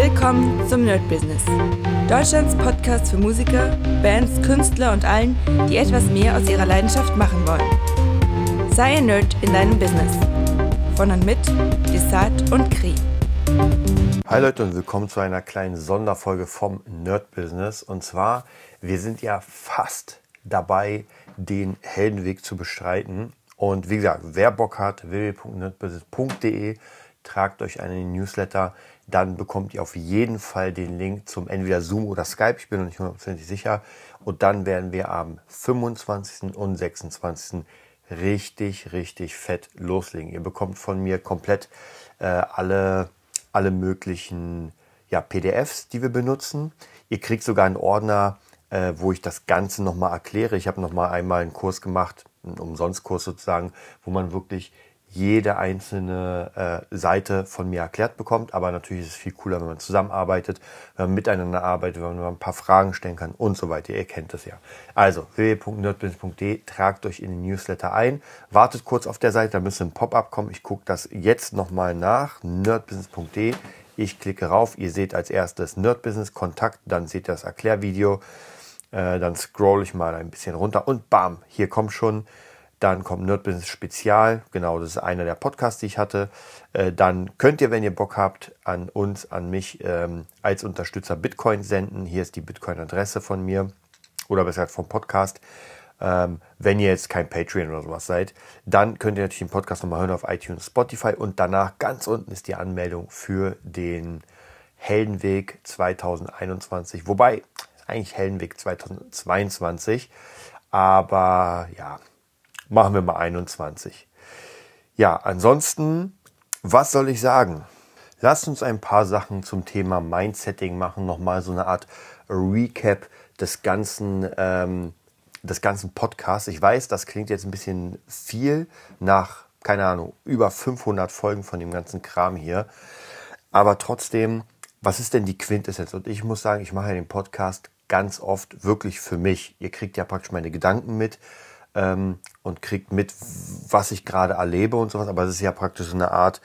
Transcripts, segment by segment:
Willkommen zum Nerd Business. Deutschlands Podcast für Musiker, Bands, Künstler und allen, die etwas mehr aus ihrer Leidenschaft machen wollen. Sei ein Nerd in deinem Business. Von und mit Desart und Kri. Hi Leute und willkommen zu einer kleinen Sonderfolge vom Nerd Business. Und zwar, wir sind ja fast dabei, den Heldenweg zu bestreiten. Und wie gesagt, wer Bock hat, www.nerdbusiness.de, tragt euch einen Newsletter, dann bekommt ihr auf jeden Fall den Link zum entweder Zoom oder Skype, ich bin noch nicht hundertprozentig sicher. Und dann werden wir am 25. und 26. richtig, richtig fett loslegen. Ihr bekommt von mir komplett äh, alle, alle möglichen ja, PDFs, die wir benutzen. Ihr kriegt sogar einen Ordner, äh, wo ich das Ganze nochmal erkläre. Ich habe nochmal einmal einen Kurs gemacht, einen Umsonstkurs sozusagen, wo man wirklich jede einzelne äh, Seite von mir erklärt bekommt. Aber natürlich ist es viel cooler, wenn man zusammenarbeitet, wenn man miteinander arbeitet, wenn man ein paar Fragen stellen kann und so weiter. Ihr kennt das ja. Also www.nerdbusiness.de, tragt euch in den Newsletter ein, wartet kurz auf der Seite, da müsste ein Pop-up kommen. Ich gucke das jetzt nochmal nach. nerdbusiness.de. Ich klicke rauf, ihr seht als erstes Nerdbusiness Kontakt, dann seht ihr das Erklärvideo. Äh, dann scroll ich mal ein bisschen runter und bam, hier kommt schon. Dann kommt Nerd Business Spezial, genau, das ist einer der Podcasts, die ich hatte. Äh, dann könnt ihr, wenn ihr Bock habt, an uns, an mich ähm, als Unterstützer Bitcoin senden. Hier ist die Bitcoin-Adresse von mir oder besser gesagt vom Podcast. Ähm, wenn ihr jetzt kein Patreon oder sowas seid, dann könnt ihr natürlich den Podcast nochmal hören auf iTunes, Spotify und danach ganz unten ist die Anmeldung für den Heldenweg 2021. Wobei eigentlich Heldenweg 2022. Aber ja, machen wir mal 21. Ja, ansonsten, was soll ich sagen? Lasst uns ein paar Sachen zum Thema Mindsetting machen. Nochmal so eine Art Recap des ganzen, ähm, des ganzen Podcasts. Ich weiß, das klingt jetzt ein bisschen viel nach, keine Ahnung, über 500 Folgen von dem ganzen Kram hier. Aber trotzdem, was ist denn die Quintessenz? Und ich muss sagen, ich mache ja den Podcast ganz oft wirklich für mich. Ihr kriegt ja praktisch meine Gedanken mit ähm, und kriegt mit, was ich gerade erlebe und sowas. Aber es ist ja praktisch eine Art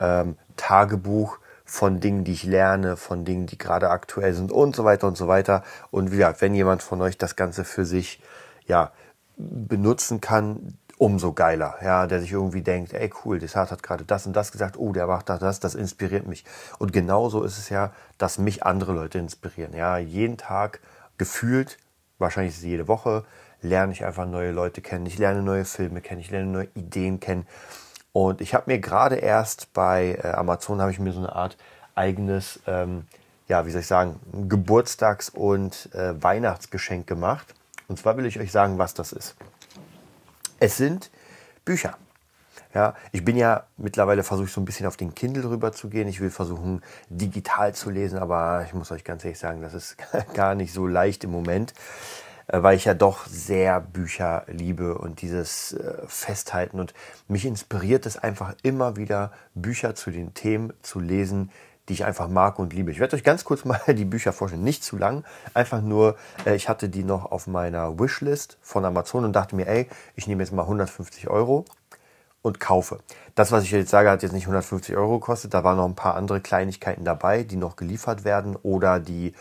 ähm, Tagebuch von Dingen, die ich lerne, von Dingen, die gerade aktuell sind und so weiter und so weiter. Und wie gesagt, wenn jemand von euch das Ganze für sich ja benutzen kann, umso geiler, ja, der sich irgendwie denkt, ey cool, Desart hat gerade das und das gesagt, oh, der macht das, das inspiriert mich. Und genauso ist es ja, dass mich andere Leute inspirieren. Ja, jeden Tag gefühlt, wahrscheinlich jede Woche, lerne ich einfach neue Leute kennen. Ich lerne neue Filme kennen, ich lerne neue Ideen kennen. Und ich habe mir gerade erst bei äh, Amazon habe ich mir so eine Art eigenes, ähm, ja, wie soll ich sagen, Geburtstags- und äh, Weihnachtsgeschenk gemacht. Und zwar will ich euch sagen, was das ist. Es sind Bücher. Ja, ich bin ja mittlerweile versuche ich so ein bisschen auf den Kindle rüber zu gehen. Ich will versuchen digital zu lesen, aber ich muss euch ganz ehrlich sagen, das ist gar nicht so leicht im Moment, weil ich ja doch sehr Bücher liebe und dieses äh, Festhalten und mich inspiriert es einfach immer wieder Bücher zu den Themen zu lesen, die ich einfach mag und liebe. Ich werde euch ganz kurz mal die Bücher vorstellen, nicht zu lang, einfach nur, äh, ich hatte die noch auf meiner Wishlist von Amazon und dachte mir, ey, ich nehme jetzt mal 150 Euro und kaufe. Das, was ich jetzt sage, hat jetzt nicht 150 Euro gekostet, da waren noch ein paar andere Kleinigkeiten dabei, die noch geliefert werden oder die,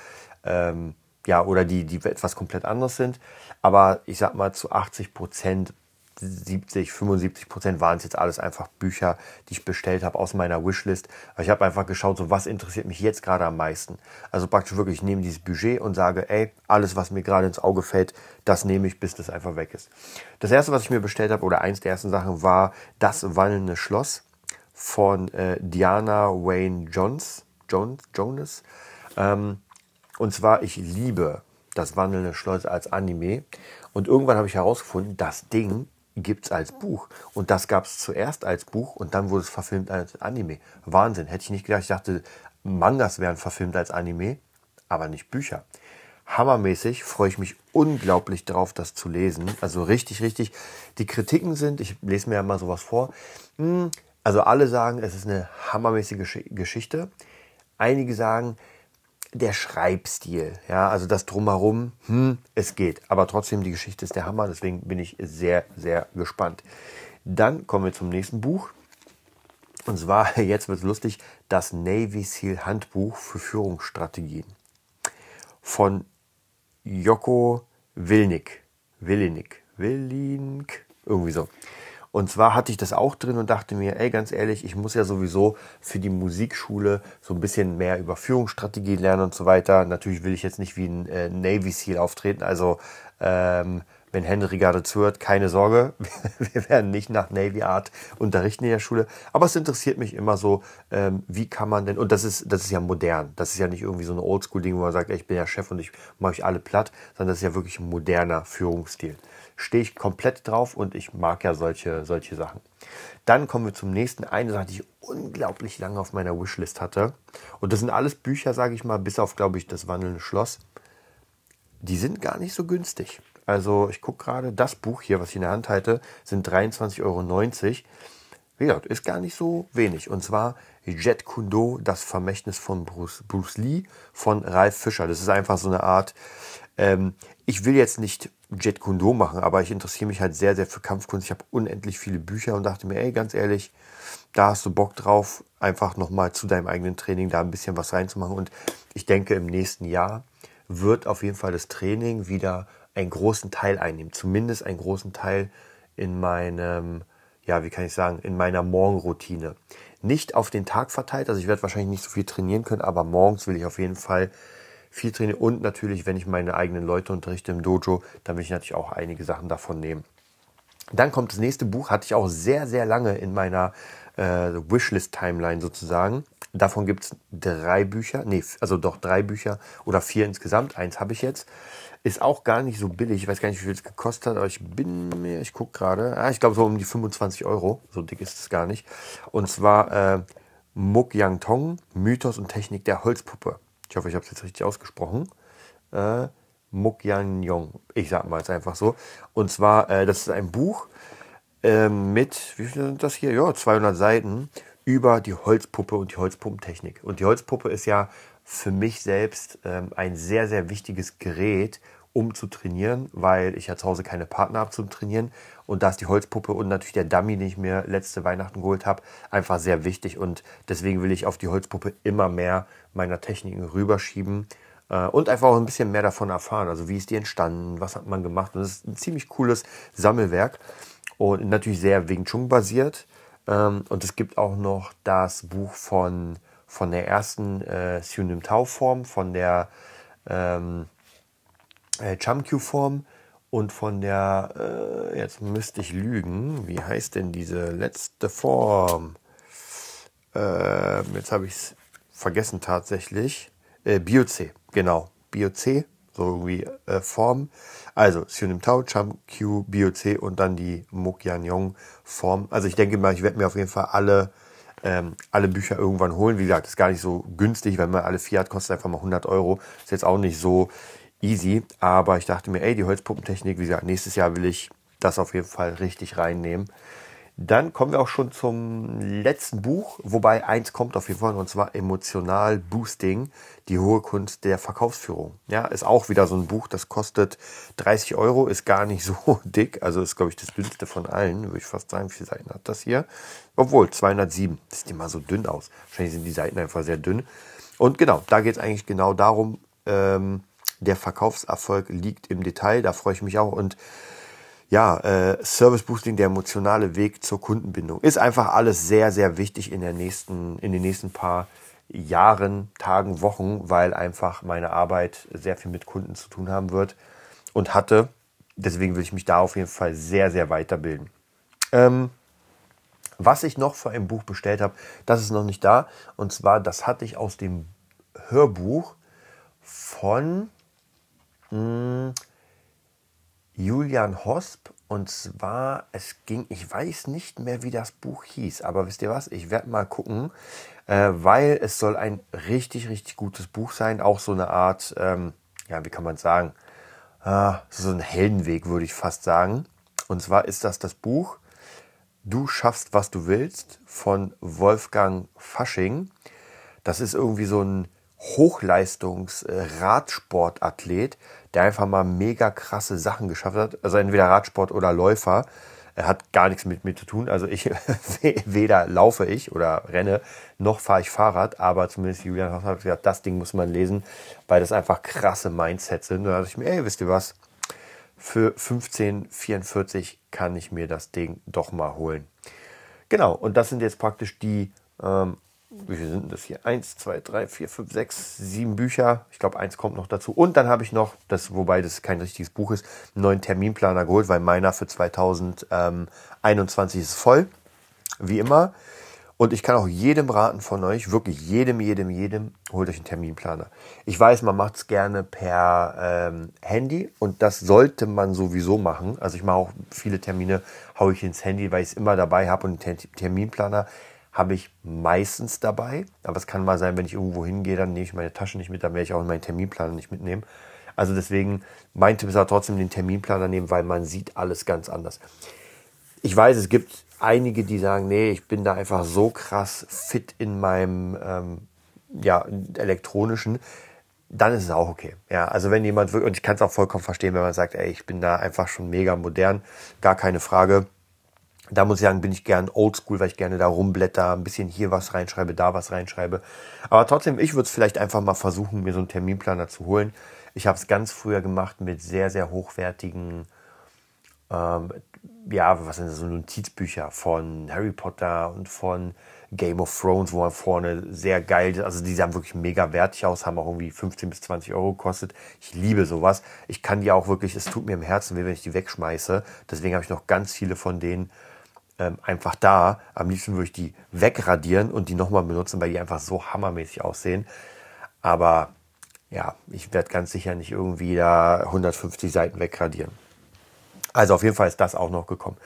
ähm, ja, oder die, die etwas komplett anderes sind. Aber ich sag mal, zu 80 Prozent 70, 75 Prozent waren es jetzt alles einfach Bücher, die ich bestellt habe aus meiner Wishlist. ich habe einfach geschaut, so was interessiert mich jetzt gerade am meisten. Also praktisch wirklich, ich nehme dieses Budget und sage, ey, alles, was mir gerade ins Auge fällt, das nehme ich, bis das einfach weg ist. Das erste, was ich mir bestellt habe, oder eins der ersten Sachen, war das wandelnde Schloss von äh, Diana Wayne Jones, Jones, Jonas. Ähm, und zwar, ich liebe das wandelnde Schloss als Anime. Und irgendwann habe ich herausgefunden, das Ding gibt es als Buch. Und das gab es zuerst als Buch und dann wurde es verfilmt als Anime. Wahnsinn. Hätte ich nicht gedacht. Ich dachte, Mangas wären verfilmt als Anime, aber nicht Bücher. Hammermäßig freue ich mich unglaublich drauf, das zu lesen. Also richtig, richtig. Die Kritiken sind, ich lese mir ja mal sowas vor. Hm, also alle sagen, es ist eine hammermäßige Geschichte. Einige sagen, der Schreibstil, ja, also das drumherum, hm, es geht. Aber trotzdem, die Geschichte ist der Hammer, deswegen bin ich sehr, sehr gespannt. Dann kommen wir zum nächsten Buch. Und zwar, jetzt wird es lustig, das Navy SEAL Handbuch für Führungsstrategien von Joko Wilnik. Willinik. Willink. Irgendwie so. Und zwar hatte ich das auch drin und dachte mir, ey, ganz ehrlich, ich muss ja sowieso für die Musikschule so ein bisschen mehr über Führungsstrategie lernen und so weiter. Natürlich will ich jetzt nicht wie ein äh, Navy SEAL auftreten. Also, ähm, wenn Henry gerade zuhört, keine Sorge, wir werden nicht nach Navy Art unterrichten in der Schule. Aber es interessiert mich immer so, ähm, wie kann man denn, und das ist, das ist ja modern. Das ist ja nicht irgendwie so ein Oldschool-Ding, wo man sagt, ey, ich bin ja Chef und ich mache euch alle platt, sondern das ist ja wirklich ein moderner Führungsstil stehe ich komplett drauf und ich mag ja solche, solche Sachen. Dann kommen wir zum nächsten. Eine Sache, die ich unglaublich lange auf meiner Wishlist hatte. Und das sind alles Bücher, sage ich mal, bis auf, glaube ich, das Wandelnde Schloss. Die sind gar nicht so günstig. Also ich gucke gerade, das Buch hier, was ich in der Hand halte, sind 23,90 Euro. Wie gesagt, ist gar nicht so wenig. Und zwar Jet Kundo, das Vermächtnis von Bruce, Bruce Lee von Ralf Fischer. Das ist einfach so eine Art, ähm, ich will jetzt nicht Jet Kundo machen, aber ich interessiere mich halt sehr, sehr für Kampfkunst. Ich habe unendlich viele Bücher und dachte mir, ey, ganz ehrlich, da hast du Bock drauf, einfach nochmal zu deinem eigenen Training da ein bisschen was reinzumachen. Und ich denke, im nächsten Jahr wird auf jeden Fall das Training wieder einen großen Teil einnehmen. Zumindest einen großen Teil in meinem, ja, wie kann ich sagen, in meiner Morgenroutine. Nicht auf den Tag verteilt, also ich werde wahrscheinlich nicht so viel trainieren können, aber morgens will ich auf jeden Fall viel trainiere und natürlich, wenn ich meine eigenen Leute unterrichte im Dojo, dann will ich natürlich auch einige Sachen davon nehmen. Dann kommt das nächste Buch, hatte ich auch sehr, sehr lange in meiner äh, Wishlist-Timeline sozusagen. Davon gibt es drei Bücher, nee, also doch drei Bücher oder vier insgesamt. Eins habe ich jetzt. Ist auch gar nicht so billig. Ich weiß gar nicht, wie viel es gekostet hat, aber ich bin mir, ich gucke gerade, ah, ich glaube so um die 25 Euro. So dick ist es gar nicht. Und zwar äh, Muk Yang Tong, Mythos und Technik der Holzpuppe. Ich hoffe, ich habe es jetzt richtig ausgesprochen. Äh, Mukyanjong. Ich sage mal jetzt einfach so. Und zwar, äh, das ist ein Buch äh, mit, wie viel sind das hier? Ja, 200 Seiten über die Holzpuppe und die Holzpuppentechnik. Und die Holzpuppe ist ja für mich selbst ähm, ein sehr, sehr wichtiges Gerät, um zu trainieren, weil ich ja zu Hause keine Partner habe zum Trainieren. Und da ist die Holzpuppe und natürlich der Dummy, den ich mir letzte Weihnachten geholt habe, einfach sehr wichtig. Und deswegen will ich auf die Holzpuppe immer mehr meiner Techniken rüberschieben äh, und einfach auch ein bisschen mehr davon erfahren. Also wie ist die entstanden, was hat man gemacht. Und das ist ein ziemlich cooles Sammelwerk und natürlich sehr Wing Chun basiert. Ähm, und es gibt auch noch das Buch von, von der ersten äh, Synonym Tau Form, von der ähm, äh, Chamkyu-Form und von der, äh, jetzt müsste ich lügen, wie heißt denn diese letzte Form? Äh, jetzt habe ich es vergessen tatsächlich. Äh, BioC, genau, BioC, so irgendwie äh, Form. Also Synonym Tau, Chamkyu, BioC und dann die Mokyanjong Form. Also ich denke mal, ich werde mir auf jeden Fall alle ähm, alle Bücher irgendwann holen. Wie gesagt, ist gar nicht so günstig, wenn man alle Fiat kostet einfach mal 100 Euro. Ist jetzt auch nicht so easy. Aber ich dachte mir, ey, die Holzpuppentechnik, wie gesagt, nächstes Jahr will ich das auf jeden Fall richtig reinnehmen. Dann kommen wir auch schon zum letzten Buch, wobei eins kommt auf jeden Fall, und zwar Emotional Boosting, die hohe Kunst der Verkaufsführung. Ja, ist auch wieder so ein Buch, das kostet 30 Euro, ist gar nicht so dick, also ist, glaube ich, das dünnste von allen, würde ich fast sagen. Wie viele Seiten hat das hier? Obwohl, 207. Das sieht immer so dünn aus. Wahrscheinlich sind die Seiten einfach sehr dünn. Und genau, da geht es eigentlich genau darum, ähm, der Verkaufserfolg liegt im Detail. Da freue ich mich auch. Und ja, äh, Service Boosting, der emotionale Weg zur Kundenbindung, ist einfach alles sehr, sehr wichtig in, der nächsten, in den nächsten paar Jahren, Tagen, Wochen, weil einfach meine Arbeit sehr viel mit Kunden zu tun haben wird und hatte. Deswegen will ich mich da auf jeden Fall sehr, sehr weiterbilden. Ähm, was ich noch für ein Buch bestellt habe, das ist noch nicht da. Und zwar, das hatte ich aus dem Hörbuch von hm, Julian Hosp. Und zwar, es ging, ich weiß nicht mehr, wie das Buch hieß, aber wisst ihr was? Ich werde mal gucken, äh, weil es soll ein richtig, richtig gutes Buch sein. Auch so eine Art, ähm, ja, wie kann man sagen? Äh, so ein Heldenweg, würde ich fast sagen. Und zwar ist das das Buch Du schaffst, was du willst von Wolfgang Fasching. Das ist irgendwie so ein Hochleistungs-Radsportathlet, der einfach mal mega krasse Sachen geschafft hat. Also entweder Radsport oder Läufer. Er hat gar nichts mit mir zu tun. Also ich weder laufe ich oder renne, noch fahre ich Fahrrad, aber zumindest Julian hat gesagt, das Ding muss man lesen, weil das einfach krasse Mindsets sind. Und da dachte ich mir, ey, wisst ihr was? Für 15,44 kann ich mir das Ding doch mal holen. Genau, und das sind jetzt praktisch die ähm, wie viele sind das hier? Eins, zwei, drei, vier, fünf, sechs, sieben Bücher. Ich glaube, eins kommt noch dazu. Und dann habe ich noch, das, wobei das kein richtiges Buch ist, einen neuen Terminplaner geholt, weil meiner für 2021 ist voll. Wie immer. Und ich kann auch jedem raten von euch, wirklich jedem, jedem, jedem, holt euch einen Terminplaner. Ich weiß, man macht es gerne per ähm, Handy und das sollte man sowieso machen. Also ich mache auch viele Termine, haue ich ins Handy, weil ich es immer dabei habe und einen Terminplaner habe ich meistens dabei. Aber es kann mal sein, wenn ich irgendwo hingehe, dann nehme ich meine Tasche nicht mit, dann werde ich auch meinen Terminplaner nicht mitnehmen. Also deswegen, mein Tipp ist auch trotzdem den Terminplaner nehmen, weil man sieht alles ganz anders. Ich weiß, es gibt einige, die sagen, nee, ich bin da einfach so krass fit in meinem ähm, ja, elektronischen, dann ist es auch okay. Ja, also wenn jemand wirklich, und ich kann es auch vollkommen verstehen, wenn man sagt, ey, ich bin da einfach schon mega modern, gar keine Frage da muss ich sagen, bin ich gern oldschool, weil ich gerne da rumblätter, ein bisschen hier was reinschreibe, da was reinschreibe. Aber trotzdem, ich würde es vielleicht einfach mal versuchen, mir so einen Terminplaner zu holen. Ich habe es ganz früher gemacht mit sehr, sehr hochwertigen, ähm, ja, was sind das, so Notizbücher von Harry Potter und von Game of Thrones, wo man vorne sehr geil, also die sahen wirklich mega wertig aus, haben auch irgendwie 15 bis 20 Euro gekostet. Ich liebe sowas. Ich kann die auch wirklich, es tut mir im Herzen weh, wenn ich die wegschmeiße. Deswegen habe ich noch ganz viele von denen ähm, einfach da. Am liebsten würde ich die wegradieren und die nochmal benutzen, weil die einfach so hammermäßig aussehen. Aber ja, ich werde ganz sicher nicht irgendwie da 150 Seiten wegradieren. Also auf jeden Fall ist das auch noch gekommen.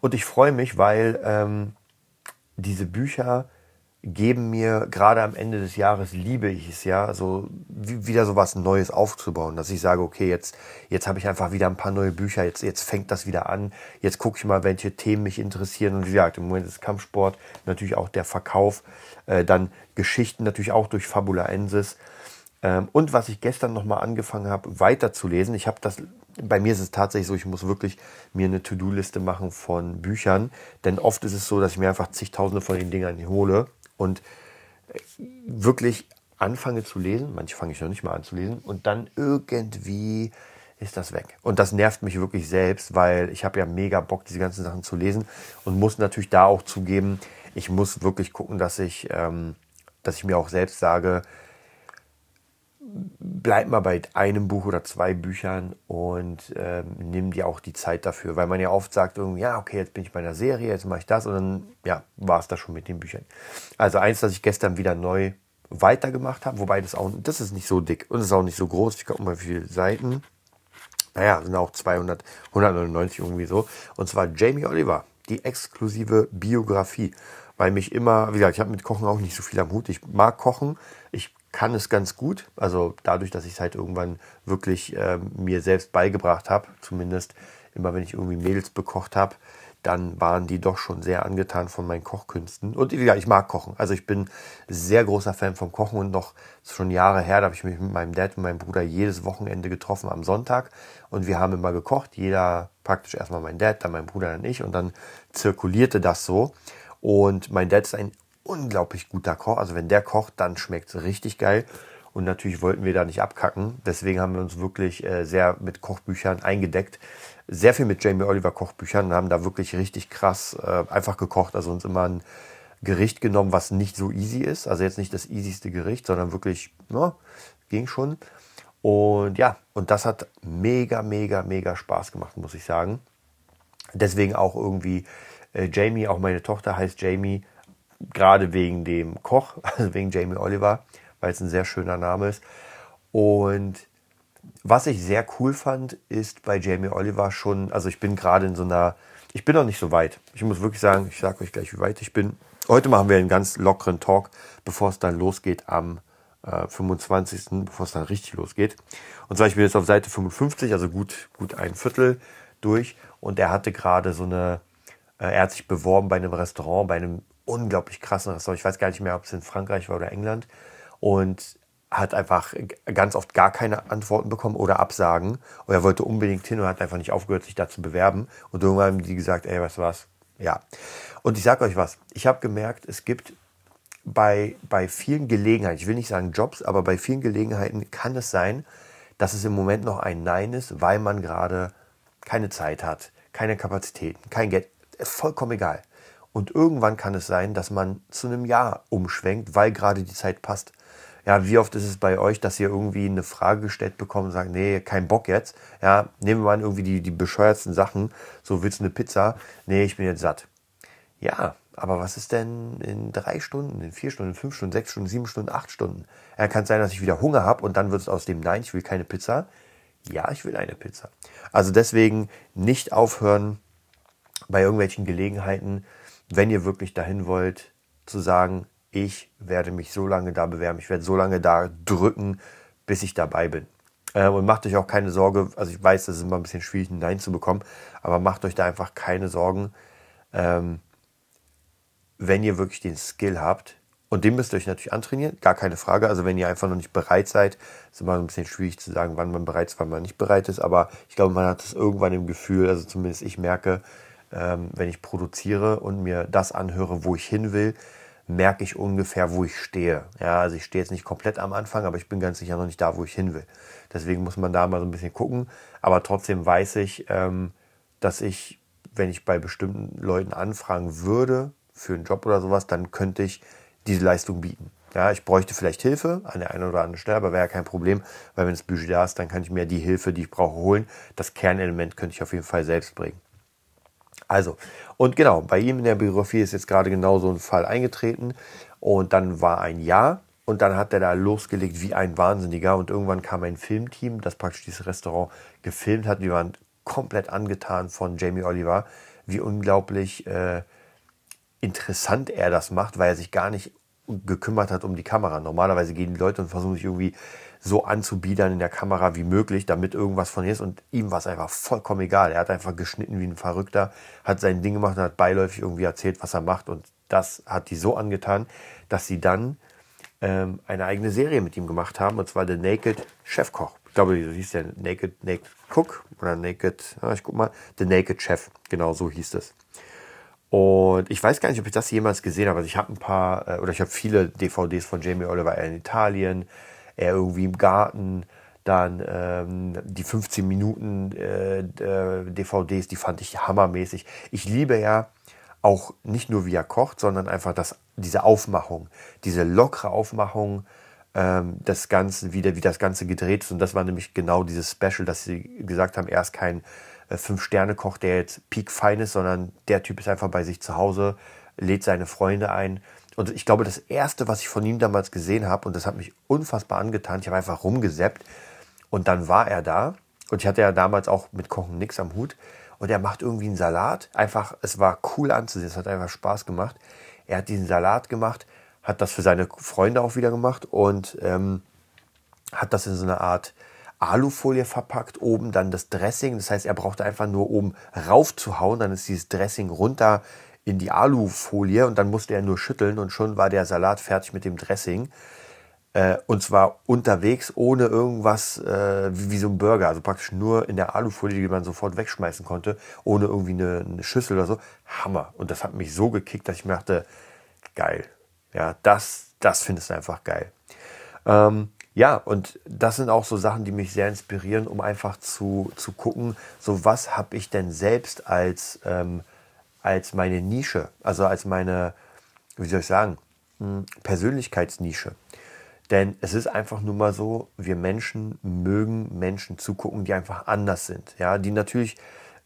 Und ich freue mich, weil ähm, diese Bücher geben mir gerade am Ende des Jahres liebe ich es ja, so wieder so was Neues aufzubauen, dass ich sage, okay, jetzt jetzt habe ich einfach wieder ein paar neue Bücher, jetzt jetzt fängt das wieder an, jetzt gucke ich mal, welche Themen mich interessieren. Und wie gesagt, im Moment ist Kampfsport natürlich auch der Verkauf, äh, dann Geschichten natürlich auch durch Fabula Ensis. Ähm, und was ich gestern noch mal angefangen habe weiterzulesen, ich habe das bei mir ist es tatsächlich so, ich muss wirklich mir eine To-Do-Liste machen von Büchern, denn oft ist es so, dass ich mir einfach zigtausende von den Dingern hole und wirklich anfange zu lesen, manche fange ich noch nicht mal an zu lesen, und dann irgendwie ist das weg. Und das nervt mich wirklich selbst, weil ich habe ja mega Bock, diese ganzen Sachen zu lesen und muss natürlich da auch zugeben, ich muss wirklich gucken, dass ich, ähm, dass ich mir auch selbst sage, bleib mal bei einem Buch oder zwei Büchern und ähm, nimm dir auch die Zeit dafür, weil man ja oft sagt ja, okay, jetzt bin ich bei einer Serie, jetzt mache ich das und dann, ja, war es das schon mit den Büchern. Also eins, das ich gestern wieder neu weitergemacht habe, wobei das auch, das ist nicht so dick und es ist auch nicht so groß, ich gucke mal, wie viele Seiten. Naja, sind auch 200, 199 irgendwie so. Und zwar Jamie Oliver, die exklusive Biografie. Weil mich immer, wie gesagt, ich habe mit Kochen auch nicht so viel am Hut. Ich mag kochen. Ich kann es ganz gut. Also dadurch, dass ich es halt irgendwann wirklich äh, mir selbst beigebracht habe, zumindest immer wenn ich irgendwie Mädels bekocht habe, dann waren die doch schon sehr angetan von meinen Kochkünsten. Und ja, ich mag Kochen. Also ich bin sehr großer Fan vom Kochen und noch schon Jahre her, da habe ich mich mit meinem Dad und meinem Bruder jedes Wochenende getroffen am Sonntag und wir haben immer gekocht. Jeder praktisch erstmal mein Dad, dann mein Bruder, dann ich und dann zirkulierte das so. Und mein Dad ist ein unglaublich guter Koch. Also wenn der kocht, dann schmeckt es richtig geil. Und natürlich wollten wir da nicht abkacken. Deswegen haben wir uns wirklich äh, sehr mit Kochbüchern eingedeckt. Sehr viel mit Jamie Oliver Kochbüchern und haben da wirklich richtig krass äh, einfach gekocht. Also uns immer ein Gericht genommen, was nicht so easy ist. Also jetzt nicht das easyste Gericht, sondern wirklich, ja, ging schon. Und ja, und das hat mega, mega, mega Spaß gemacht, muss ich sagen. Deswegen auch irgendwie äh, Jamie, auch meine Tochter heißt Jamie, gerade wegen dem Koch, also wegen Jamie Oliver, weil es ein sehr schöner Name ist. Und was ich sehr cool fand, ist bei Jamie Oliver schon, also ich bin gerade in so einer, ich bin noch nicht so weit. Ich muss wirklich sagen, ich sage euch gleich, wie weit ich bin. Heute machen wir einen ganz lockeren Talk, bevor es dann losgeht am äh, 25., bevor es dann richtig losgeht. Und zwar, ich bin jetzt auf Seite 55, also gut, gut ein Viertel durch. Und er hatte gerade so eine, äh, er hat sich beworben bei einem Restaurant, bei einem unglaublich krassen Restaurant. Ich weiß gar nicht mehr, ob es in Frankreich war oder England. Und hat einfach ganz oft gar keine Antworten bekommen oder Absagen. Und er wollte unbedingt hin und hat einfach nicht aufgehört, sich da zu bewerben. Und irgendwann haben die gesagt, ey, was was? Ja. Und ich sag euch was, ich habe gemerkt, es gibt bei, bei vielen Gelegenheiten, ich will nicht sagen Jobs, aber bei vielen Gelegenheiten kann es sein, dass es im Moment noch ein Nein ist, weil man gerade keine Zeit hat, keine Kapazitäten, kein Geld, vollkommen egal. Und irgendwann kann es sein, dass man zu einem Ja umschwenkt, weil gerade die Zeit passt. Ja, wie oft ist es bei euch, dass ihr irgendwie eine Frage gestellt bekommt und sagt, nee, kein Bock jetzt. Ja, nehmen wir mal irgendwie die, die bescheuertsten Sachen. So, willst du eine Pizza? Nee, ich bin jetzt satt. Ja, aber was ist denn in drei Stunden, in vier Stunden, in fünf Stunden, sechs Stunden, sieben Stunden, acht Stunden? Ja, kann sein, dass ich wieder Hunger habe und dann wird es aus dem Nein, ich will keine Pizza. Ja, ich will eine Pizza. Also deswegen nicht aufhören bei irgendwelchen Gelegenheiten, wenn ihr wirklich dahin wollt, zu sagen, ich werde mich so lange da bewerben, ich werde so lange da drücken, bis ich dabei bin. Ähm, und macht euch auch keine Sorge, also ich weiß, das ist immer ein bisschen schwierig, ein Nein zu bekommen, aber macht euch da einfach keine Sorgen. Ähm, wenn ihr wirklich den Skill habt, und den müsst ihr euch natürlich antrainieren, gar keine Frage. Also wenn ihr einfach noch nicht bereit seid, ist immer ein bisschen schwierig zu sagen, wann man bereit ist, wann man nicht bereit ist. Aber ich glaube, man hat es irgendwann im Gefühl, also zumindest ich merke, ähm, wenn ich produziere und mir das anhöre, wo ich hin will, merke ich ungefähr, wo ich stehe. Ja, also ich stehe jetzt nicht komplett am Anfang, aber ich bin ganz sicher noch nicht da, wo ich hin will. Deswegen muss man da mal so ein bisschen gucken. Aber trotzdem weiß ich, ähm, dass ich, wenn ich bei bestimmten Leuten anfragen würde, für einen Job oder sowas, dann könnte ich diese Leistung bieten. Ja, ich bräuchte vielleicht Hilfe an der einen oder anderen Stelle, aber wäre ja kein Problem, weil wenn das Budget da ist, dann kann ich mir die Hilfe, die ich brauche, holen. Das Kernelement könnte ich auf jeden Fall selbst bringen. Also, und genau, bei ihm in der Biografie ist jetzt gerade genau so ein Fall eingetreten und dann war ein Jahr und dann hat er da losgelegt wie ein Wahnsinniger und irgendwann kam ein Filmteam, das praktisch dieses Restaurant gefilmt hat. Die waren komplett angetan von Jamie Oliver, wie unglaublich äh, interessant er das macht, weil er sich gar nicht gekümmert hat um die Kamera. Normalerweise gehen die Leute und versuchen sich irgendwie so anzubiedern in der Kamera wie möglich, damit irgendwas von ihr ist. Und ihm war es einfach vollkommen egal. Er hat einfach geschnitten wie ein Verrückter, hat sein Ding gemacht und hat beiläufig irgendwie erzählt, was er macht. Und das hat die so angetan, dass sie dann ähm, eine eigene Serie mit ihm gemacht haben. Und zwar The Naked Chefkoch. Ich glaube, so hieß der Naked, Naked Cook oder Naked, ah, ich guck mal, The Naked Chef. Genau so hieß es. Und ich weiß gar nicht, ob ich das jemals gesehen habe. Also ich habe ein paar, äh, oder ich habe viele DVDs von Jamie Oliver in Italien, er irgendwie im Garten, dann ähm, die 15 Minuten äh, äh DVDs, die fand ich hammermäßig. Ich liebe ja auch nicht nur wie er kocht, sondern einfach das, diese Aufmachung, diese lockere Aufmachung ähm, des Ganzen, wie, der, wie das Ganze gedreht ist. Und das war nämlich genau dieses Special, dass sie gesagt haben, er ist kein äh, Fünf-Sterne-Koch, der jetzt peak fein ist, sondern der Typ ist einfach bei sich zu Hause, lädt seine Freunde ein. Und ich glaube, das Erste, was ich von ihm damals gesehen habe, und das hat mich unfassbar angetan, ich habe einfach rumgeseppt und dann war er da. Und ich hatte ja damals auch mit Kochen nichts am Hut. Und er macht irgendwie einen Salat. Einfach, es war cool anzusehen, es hat einfach Spaß gemacht. Er hat diesen Salat gemacht, hat das für seine Freunde auch wieder gemacht und ähm, hat das in so einer Art Alufolie verpackt, oben dann das Dressing. Das heißt, er brauchte einfach nur oben raufzuhauen, dann ist dieses Dressing runter in die Alufolie und dann musste er nur schütteln und schon war der Salat fertig mit dem Dressing. Äh, und zwar unterwegs, ohne irgendwas äh, wie, so ein Burger, also praktisch nur in der Alufolie, die man sofort wegschmeißen konnte, ohne irgendwie eine, eine Schüssel oder so. Hammer. Und das hat mich so gekickt, dass ich mir dachte, geil. Ja, das, das findest du einfach geil. Ähm, ja, und das sind auch so Sachen, die mich sehr inspirieren, um einfach zu, zu gucken, so was habe ich denn selbst als, ähm, als meine Nische, also als meine, wie soll ich sagen, hm, Persönlichkeitsnische. Denn es ist einfach nur mal so, wir Menschen mögen Menschen zugucken, die einfach anders sind. Ja, die natürlich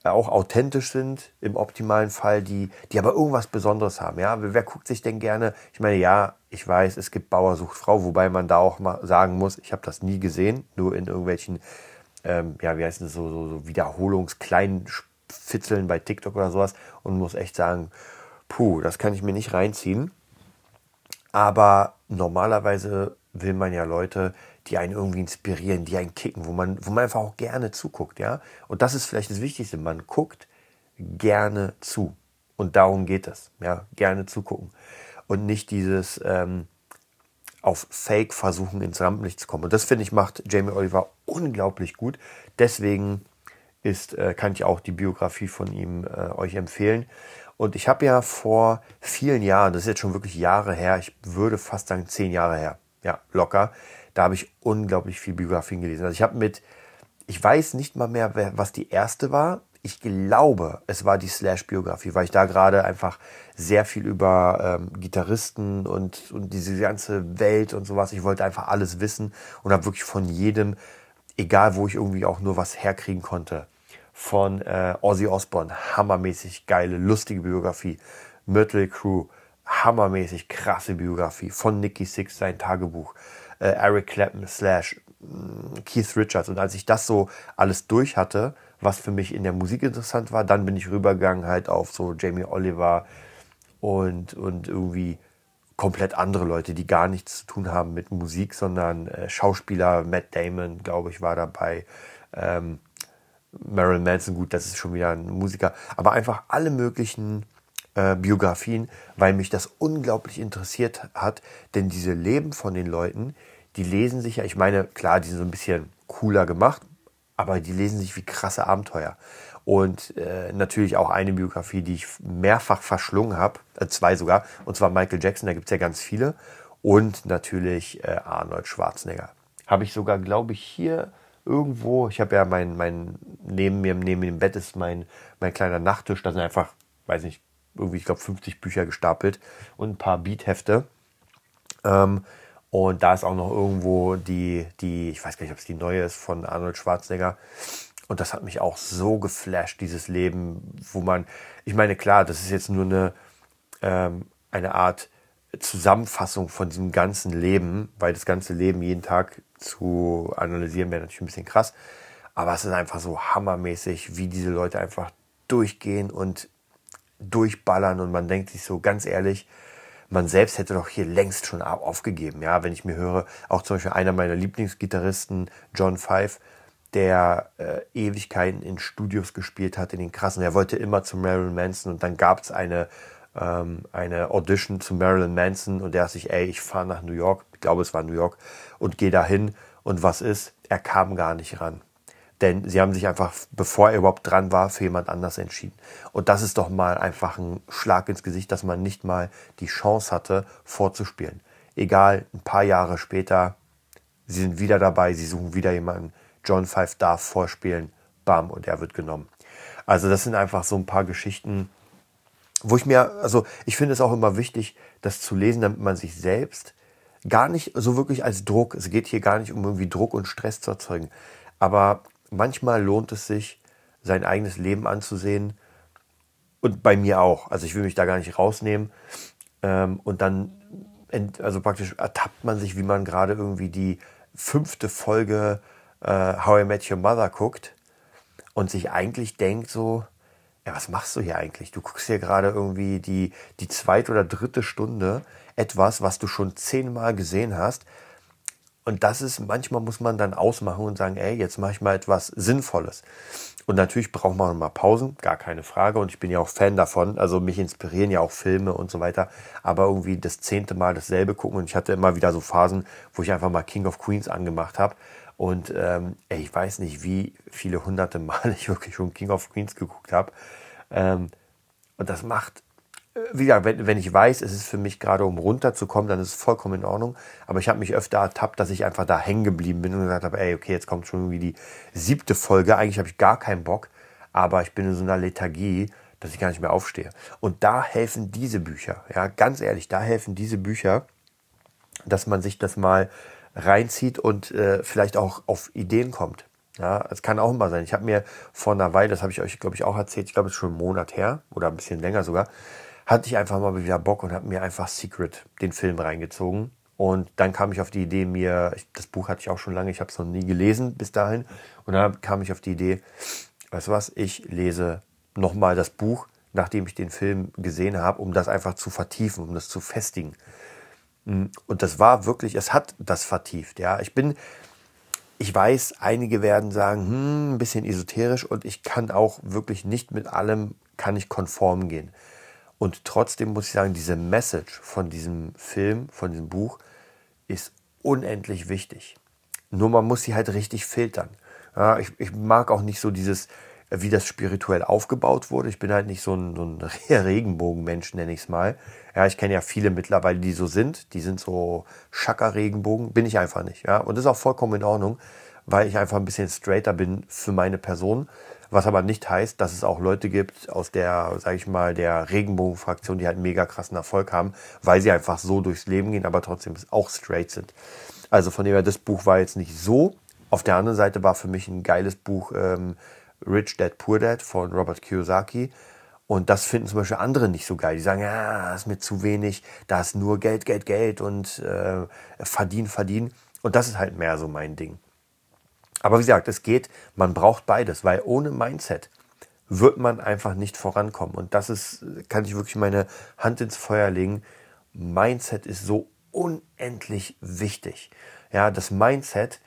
auch authentisch sind im optimalen Fall, die, die aber irgendwas Besonderes haben. Ja, wer guckt sich denn gerne? Ich meine, ja, ich weiß, es gibt Bauer Frau, wobei man da auch mal sagen muss, ich habe das nie gesehen, nur in irgendwelchen, ähm, ja, wie heißt es so, so, so Wiederholungskleinen Fitzeln bei TikTok oder sowas und muss echt sagen, puh, das kann ich mir nicht reinziehen. Aber normalerweise will man ja Leute, die einen irgendwie inspirieren, die einen kicken, wo man, wo man einfach auch gerne zuguckt, ja. Und das ist vielleicht das Wichtigste. Man guckt gerne zu. Und darum geht es, ja. Gerne zugucken. Und nicht dieses, ähm, auf Fake versuchen ins Rampenlicht zu kommen. Und das finde ich macht Jamie Oliver unglaublich gut. Deswegen ist, äh, kann ich auch die Biografie von ihm äh, euch empfehlen. Und ich habe ja vor vielen Jahren, das ist jetzt schon wirklich Jahre her, ich würde fast sagen zehn Jahre her, ja, locker, da habe ich unglaublich viel Biografien gelesen. Also ich habe mit, ich weiß nicht mal mehr, was die erste war. Ich glaube, es war die Slash-Biografie, weil ich da gerade einfach sehr viel über ähm, Gitarristen und, und diese ganze Welt und sowas, ich wollte einfach alles wissen und habe wirklich von jedem, egal wo ich irgendwie auch nur was herkriegen konnte, von äh, Ozzy Osbourne, hammermäßig geile, lustige Biografie. Myrtle Crew, hammermäßig krasse Biografie. Von Nicky Six, sein Tagebuch. Äh, Eric Clapton, Slash, mm, Keith Richards. Und als ich das so alles durch hatte, was für mich in der Musik interessant war, dann bin ich rübergegangen halt auf so Jamie Oliver und, und irgendwie komplett andere Leute, die gar nichts zu tun haben mit Musik, sondern äh, Schauspieler, Matt Damon, glaube ich, war dabei. Ähm, Marilyn Manson, gut, das ist schon wieder ein Musiker, aber einfach alle möglichen äh, Biografien, weil mich das unglaublich interessiert hat, denn diese Leben von den Leuten, die lesen sich ja, ich meine, klar, die sind so ein bisschen cooler gemacht, aber die lesen sich wie krasse Abenteuer. Und äh, natürlich auch eine Biografie, die ich mehrfach verschlungen habe, äh, zwei sogar, und zwar Michael Jackson, da gibt es ja ganz viele. Und natürlich äh, Arnold Schwarzenegger. Habe ich sogar, glaube ich, hier irgendwo, ich habe ja mein, mein, neben mir, neben dem Bett ist mein, mein kleiner Nachttisch, da sind einfach, weiß nicht, irgendwie, ich glaube, 50 Bücher gestapelt und ein paar Beathefte. Ähm, und da ist auch noch irgendwo die, die, ich weiß gar nicht, ob es die neue ist von Arnold Schwarzenegger. Und das hat mich auch so geflasht, dieses Leben, wo man, ich meine, klar, das ist jetzt nur eine, ähm, eine Art Zusammenfassung von diesem ganzen Leben, weil das ganze Leben jeden Tag zu analysieren wäre natürlich ein bisschen krass. Aber es ist einfach so hammermäßig, wie diese Leute einfach durchgehen und durchballern und man denkt sich so ganz ehrlich, man selbst hätte doch hier längst schon aufgegeben. Ja, wenn ich mir höre, auch zum Beispiel einer meiner Lieblingsgitarristen, John Five, der äh, Ewigkeiten in Studios gespielt hat, in den krassen. Er wollte immer zu Marilyn Manson und dann gab es eine, ähm, eine Audition zu Marilyn Manson und der hat sich, ey, ich fahre nach New York, glaube es war New York, und gehe dahin. Und was ist? Er kam gar nicht ran. Denn sie haben sich einfach, bevor er überhaupt dran war, für jemand anders entschieden. Und das ist doch mal einfach ein Schlag ins Gesicht, dass man nicht mal die Chance hatte, vorzuspielen. Egal, ein paar Jahre später, sie sind wieder dabei, sie suchen wieder jemanden. John Five darf vorspielen, bam, und er wird genommen. Also das sind einfach so ein paar Geschichten, wo ich mir, also ich finde es auch immer wichtig, das zu lesen, damit man sich selbst gar nicht so wirklich als Druck, es geht hier gar nicht um irgendwie Druck und Stress zu erzeugen, aber manchmal lohnt es sich, sein eigenes Leben anzusehen. Und bei mir auch. Also ich will mich da gar nicht rausnehmen. Ähm, und dann, also praktisch ertappt man sich, wie man gerade irgendwie die fünfte Folge äh, How I Met Your Mother guckt und sich eigentlich denkt so, ja, was machst du hier eigentlich? Du guckst hier gerade irgendwie die, die zweite oder dritte Stunde etwas, was du schon zehnmal gesehen hast. Und das ist, manchmal muss man dann ausmachen und sagen, ey, jetzt mache ich mal etwas Sinnvolles. Und natürlich braucht man mal Pausen, gar keine Frage. Und ich bin ja auch Fan davon. Also mich inspirieren ja auch Filme und so weiter. Aber irgendwie das zehnte Mal dasselbe gucken. Und ich hatte immer wieder so Phasen, wo ich einfach mal King of Queens angemacht habe. Und ähm, ich weiß nicht, wie viele hunderte Mal ich wirklich schon King of Queens geguckt habe. Ähm, und das macht wie gesagt, wenn, wenn ich weiß, es ist für mich gerade, um runterzukommen, dann ist es vollkommen in Ordnung. Aber ich habe mich öfter ertappt, dass ich einfach da hängen geblieben bin und gesagt habe, ey, okay, jetzt kommt schon irgendwie die siebte Folge. Eigentlich habe ich gar keinen Bock, aber ich bin in so einer Lethargie, dass ich gar nicht mehr aufstehe. Und da helfen diese Bücher, ja, ganz ehrlich, da helfen diese Bücher, dass man sich das mal reinzieht und äh, vielleicht auch auf Ideen kommt. Ja, es kann auch immer sein. Ich habe mir vor einer Weile, das habe ich euch, glaube ich, auch erzählt, ich glaube, es ist schon einen Monat her oder ein bisschen länger sogar, hatte ich einfach mal wieder Bock und habe mir einfach Secret, den Film, reingezogen. Und dann kam ich auf die Idee, mir, das Buch hatte ich auch schon lange, ich habe es noch nie gelesen bis dahin. Und dann kam ich auf die Idee, weißt du was, ich lese nochmal das Buch, nachdem ich den Film gesehen habe, um das einfach zu vertiefen, um das zu festigen. Und das war wirklich, es hat das vertieft. Ja, ich bin, ich weiß, einige werden sagen, hm, ein bisschen esoterisch und ich kann auch wirklich nicht mit allem, kann ich konform gehen. Und trotzdem muss ich sagen, diese Message von diesem Film, von diesem Buch, ist unendlich wichtig. Nur man muss sie halt richtig filtern. Ja, ich, ich mag auch nicht so dieses, wie das spirituell aufgebaut wurde. Ich bin halt nicht so ein, so ein Regenbogenmensch, nenne ich es mal. Ja, ich kenne ja viele mittlerweile, die so sind. Die sind so Schacker-Regenbogen. Bin ich einfach nicht. Ja, und das ist auch vollkommen in Ordnung, weil ich einfach ein bisschen straighter bin für meine Person. Was aber nicht heißt, dass es auch Leute gibt aus der, sage ich mal, der Regenbogenfraktion, die halt mega krassen Erfolg haben, weil sie einfach so durchs Leben gehen, aber trotzdem auch straight sind. Also von dem her, das Buch war jetzt nicht so. Auf der anderen Seite war für mich ein geiles Buch ähm, Rich Dad Poor Dad von Robert Kiyosaki. Und das finden zum Beispiel andere nicht so geil. Die sagen, ja, das ist mir zu wenig, da ist nur Geld, Geld, Geld und äh, verdienen, verdienen. Und das ist halt mehr so mein Ding. Aber wie gesagt, es geht, man braucht beides, weil ohne Mindset wird man einfach nicht vorankommen. Und das ist, kann ich wirklich meine Hand ins Feuer legen. Mindset ist so unendlich wichtig. Ja, das Mindset,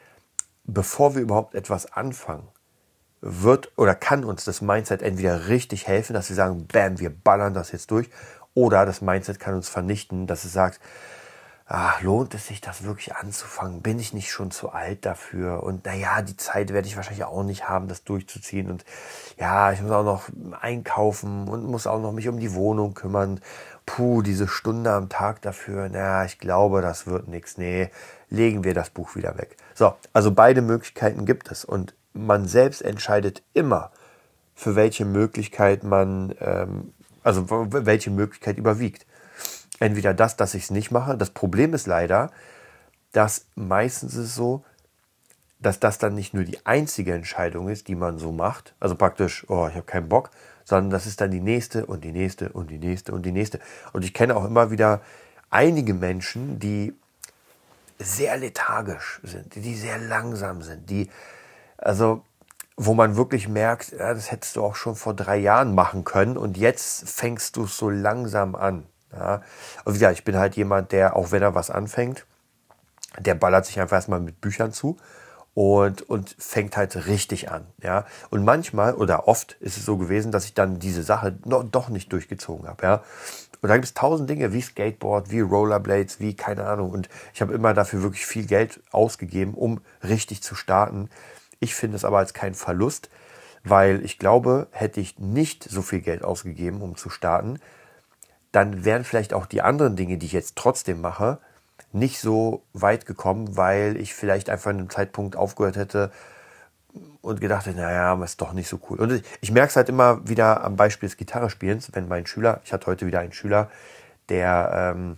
bevor wir überhaupt etwas anfangen, wird oder kann uns das Mindset entweder richtig helfen, dass wir sagen, bam, wir ballern das jetzt durch, oder das Mindset kann uns vernichten, dass es sagt, ach, lohnt es sich, das wirklich anzufangen? Bin ich nicht schon zu alt dafür? Und naja, die Zeit werde ich wahrscheinlich auch nicht haben, das durchzuziehen. Und ja, ich muss auch noch einkaufen und muss auch noch mich um die Wohnung kümmern. Puh, diese Stunde am Tag dafür, naja, ich glaube, das wird nichts. Nee, legen wir das Buch wieder weg. So, also beide Möglichkeiten gibt es. Und man selbst entscheidet immer, für welche Möglichkeit man, ähm, also welche Möglichkeit überwiegt entweder das, dass ich es nicht mache. Das Problem ist leider, dass meistens ist es so, dass das dann nicht nur die einzige Entscheidung ist, die man so macht. Also praktisch, oh, ich habe keinen Bock, sondern das ist dann die nächste und die nächste und die nächste und die nächste. Und ich kenne auch immer wieder einige Menschen, die sehr lethargisch sind, die sehr langsam sind, die, also, wo man wirklich merkt, ja, das hättest du auch schon vor drei Jahren machen können und jetzt fängst du es so langsam an. Ja. Und gesagt, ich bin halt jemand, der, auch wenn er was anfängt, der ballert sich einfach erstmal mit Büchern zu und, und fängt halt richtig an. Ja. Und manchmal oder oft ist es so gewesen, dass ich dann diese Sache noch, doch nicht durchgezogen habe. Ja. Und da gibt es tausend Dinge wie Skateboard, wie Rollerblades, wie keine Ahnung. Und ich habe immer dafür wirklich viel Geld ausgegeben, um richtig zu starten. Ich finde es aber als kein Verlust, weil ich glaube, hätte ich nicht so viel Geld ausgegeben, um zu starten, dann wären vielleicht auch die anderen Dinge, die ich jetzt trotzdem mache, nicht so weit gekommen, weil ich vielleicht einfach in einem Zeitpunkt aufgehört hätte und gedacht hätte, naja, ist doch nicht so cool. Und ich, ich merke es halt immer wieder am Beispiel des Gitarrespielens, wenn mein Schüler, ich hatte heute wieder einen Schüler, der ähm,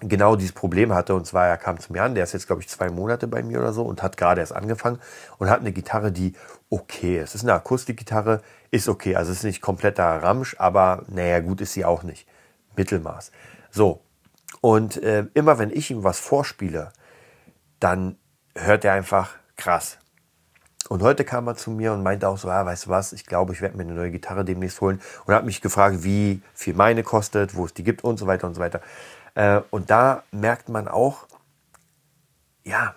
genau dieses Problem hatte. Und zwar, er kam zu mir an, der ist jetzt, glaube ich, zwei Monate bei mir oder so und hat gerade erst angefangen und hat eine Gitarre, die okay ist. Es ist eine Akustikgitarre, ist okay. Also es ist nicht kompletter Ramsch, aber naja, gut ist sie auch nicht. Mittelmaß. So. Und äh, immer wenn ich ihm was vorspiele, dann hört er einfach krass. Und heute kam er zu mir und meinte auch so, ah, weißt du was, ich glaube, ich werde mir eine neue Gitarre demnächst holen und hat mich gefragt, wie viel meine kostet, wo es die gibt und so weiter und so weiter. Äh, und da merkt man auch, ja,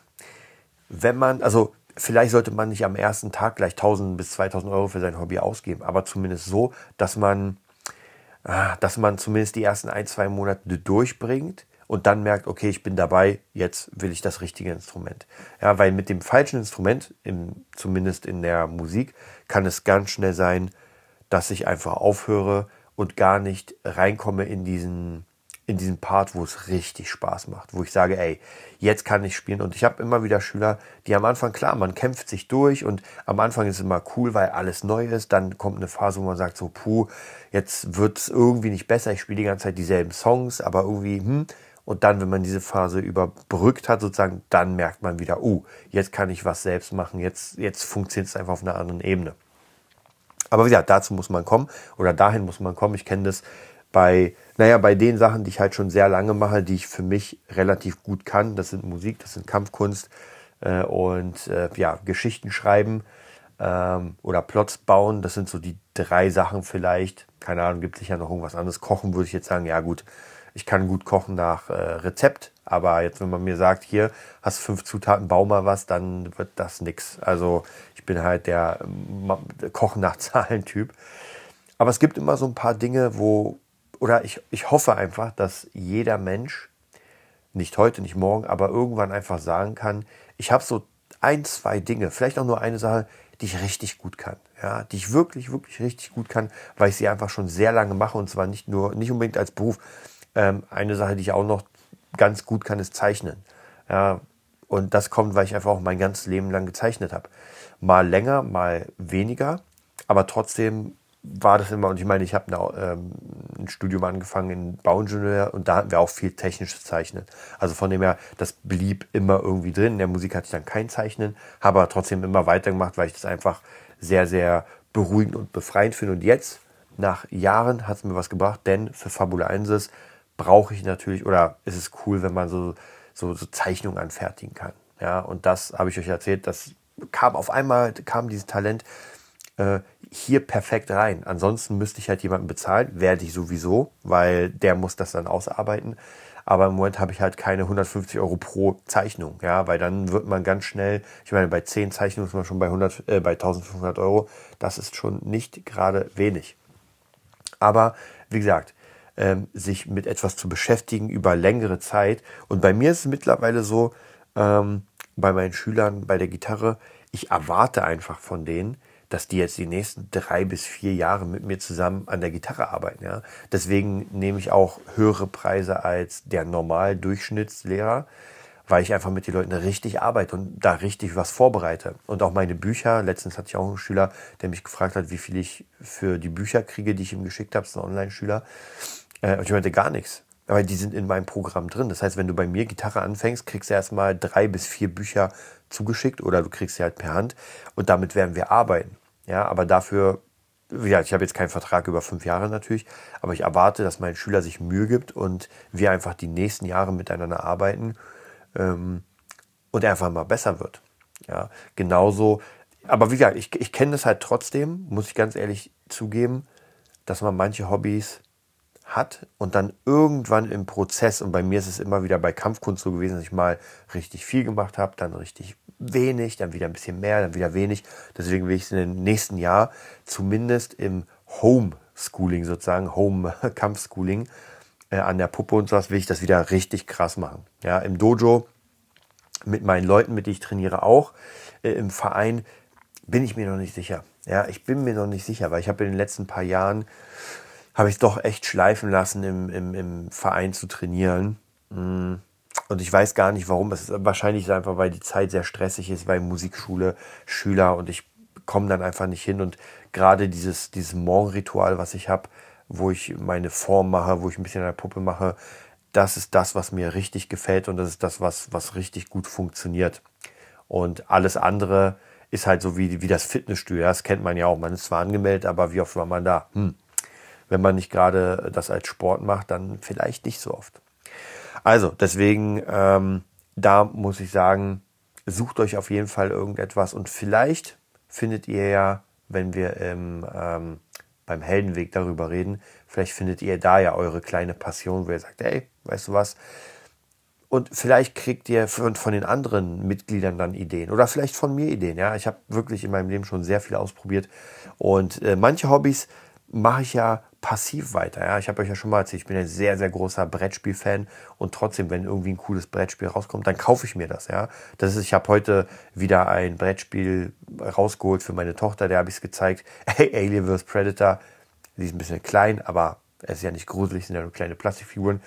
wenn man, also vielleicht sollte man nicht am ersten Tag gleich 1000 bis 2000 Euro für sein Hobby ausgeben, aber zumindest so, dass man, ah, dass man zumindest die ersten ein, zwei Monate durchbringt und dann merkt, okay, ich bin dabei, jetzt will ich das richtige Instrument. Ja, weil mit dem falschen Instrument, im, zumindest in der Musik, kann es ganz schnell sein, dass ich einfach aufhöre und gar nicht reinkomme in diesen, in diesem Part, wo es richtig Spaß macht, wo ich sage, ey, jetzt kann ich spielen. Und ich habe immer wieder Schüler, die am Anfang, klar, man kämpft sich durch und am Anfang ist es immer cool, weil alles neu ist. Dann kommt eine Phase, wo man sagt, so, puh, jetzt wird es irgendwie nicht besser. Ich spiele die ganze Zeit dieselben Songs, aber irgendwie, hm. Und dann, wenn man diese Phase überbrückt hat, sozusagen, dann merkt man wieder, uh, jetzt kann ich was selbst machen, jetzt, jetzt funktioniert es einfach auf einer anderen Ebene. Aber wie gesagt, dazu muss man kommen oder dahin muss man kommen. Ich kenne das bei, naja, bei den Sachen, die ich halt schon sehr lange mache, die ich für mich relativ gut kann, das sind Musik, das sind Kampfkunst äh, und äh, ja, Geschichten schreiben ähm, oder Plots bauen, das sind so die drei Sachen vielleicht. Keine Ahnung, gibt sicher noch irgendwas anderes. Kochen würde ich jetzt sagen, ja gut, ich kann gut kochen nach äh, Rezept, aber jetzt, wenn man mir sagt, hier hast fünf Zutaten, bau mal was, dann wird das nix. Also ich bin halt der äh, Kochen nach Zahlen-Typ. Aber es gibt immer so ein paar Dinge, wo, oder ich, ich hoffe einfach, dass jeder Mensch nicht heute, nicht morgen, aber irgendwann einfach sagen kann, ich habe so ein, zwei Dinge, vielleicht auch nur eine Sache, die ich richtig gut kann. Ja, die ich wirklich, wirklich richtig gut kann, weil ich sie einfach schon sehr lange mache und zwar nicht nur, nicht unbedingt als Beruf. Ähm, eine Sache, die ich auch noch ganz gut kann, ist Zeichnen. Ja, und das kommt, weil ich einfach auch mein ganzes Leben lang gezeichnet habe. Mal länger, mal weniger, aber trotzdem war das immer, und ich meine, ich habe ähm, ein Studium angefangen in Bauingenieur und da hatten wir auch viel technisches Zeichnen. Also von dem her, das blieb immer irgendwie drin. In der Musik hatte ich dann kein Zeichnen, habe aber trotzdem immer weitergemacht, weil ich das einfach sehr, sehr beruhigend und befreiend finde. Und jetzt, nach Jahren, hat es mir was gebracht, denn für Fabula 1 brauche ich natürlich, oder ist es cool, wenn man so, so, so Zeichnungen anfertigen kann. Ja, und das habe ich euch erzählt, das kam auf einmal, kam dieses Talent äh, hier perfekt rein. Ansonsten müsste ich halt jemanden bezahlen, werde ich sowieso, weil der muss das dann ausarbeiten. Aber im Moment habe ich halt keine 150 Euro pro Zeichnung, ja, weil dann wird man ganz schnell, ich meine, bei 10 Zeichnungen ist man schon bei, 100, äh, bei 1500 Euro. Das ist schon nicht gerade wenig. Aber wie gesagt, ähm, sich mit etwas zu beschäftigen über längere Zeit. Und bei mir ist es mittlerweile so, ähm, bei meinen Schülern bei der Gitarre, ich erwarte einfach von denen, dass die jetzt die nächsten drei bis vier Jahre mit mir zusammen an der Gitarre arbeiten. Ja? Deswegen nehme ich auch höhere Preise als der normal Durchschnittslehrer, weil ich einfach mit den Leuten richtig arbeite und da richtig was vorbereite. Und auch meine Bücher, letztens hatte ich auch einen Schüler, der mich gefragt hat, wie viel ich für die Bücher kriege, die ich ihm geschickt habe, das ist ein Online-Schüler. Äh, und ich meinte gar nichts. Aber die sind in meinem Programm drin. Das heißt, wenn du bei mir Gitarre anfängst, kriegst du erstmal drei bis vier Bücher zugeschickt oder du kriegst sie halt per Hand und damit werden wir arbeiten. Ja, aber dafür, ja, ich habe jetzt keinen Vertrag über fünf Jahre natürlich, aber ich erwarte, dass mein Schüler sich Mühe gibt und wir einfach die nächsten Jahre miteinander arbeiten ähm, und einfach mal besser wird. Ja, genauso. Aber wie gesagt, ich, ich kenne das halt trotzdem, muss ich ganz ehrlich zugeben, dass man manche Hobbys hat und dann irgendwann im Prozess, und bei mir ist es immer wieder bei Kampfkunst so gewesen, dass ich mal richtig viel gemacht habe, dann richtig wenig, dann wieder ein bisschen mehr, dann wieder wenig. Deswegen will ich es in dem nächsten Jahr zumindest im Homeschooling sozusagen, Home-Kampfschooling äh, an der Puppe und sowas, will ich das wieder richtig krass machen. Ja, im Dojo mit meinen Leuten, mit denen ich trainiere, auch. Äh, Im Verein bin ich mir noch nicht sicher. Ja, ich bin mir noch nicht sicher, weil ich habe in den letzten paar Jahren habe ich doch echt schleifen lassen, im, im, im Verein zu trainieren. Mm. Und ich weiß gar nicht warum. Es ist wahrscheinlich einfach, weil die Zeit sehr stressig ist, weil Musikschule, Schüler und ich komme dann einfach nicht hin. Und gerade dieses, dieses Morgenritual, was ich habe, wo ich meine Form mache, wo ich ein bisschen der Puppe mache, das ist das, was mir richtig gefällt und das ist das, was, was richtig gut funktioniert. Und alles andere ist halt so wie, wie das Fitnessstudio. Das kennt man ja auch. Man ist zwar angemeldet, aber wie oft war man da? Hm. Wenn man nicht gerade das als Sport macht, dann vielleicht nicht so oft. Also deswegen, ähm, da muss ich sagen, sucht euch auf jeden Fall irgendetwas und vielleicht findet ihr ja, wenn wir im, ähm, beim Heldenweg darüber reden, vielleicht findet ihr da ja eure kleine Passion, wo ihr sagt, ey, weißt du was? Und vielleicht kriegt ihr von, von den anderen Mitgliedern dann Ideen oder vielleicht von mir Ideen. Ja, ich habe wirklich in meinem Leben schon sehr viel ausprobiert und äh, manche Hobbys mache ich ja passiv weiter. Ja, ich habe euch ja schon mal erzählt, ich bin ein sehr, sehr großer Brettspiel-Fan und trotzdem, wenn irgendwie ein cooles Brettspiel rauskommt, dann kaufe ich mir das. Ja, das ist, ich habe heute wieder ein Brettspiel rausgeholt für meine Tochter, der habe ich es gezeigt. Hey, Alien vs Predator. Die ist ein bisschen klein, aber es ist ja nicht gruselig, sind ja nur kleine Plastikfiguren.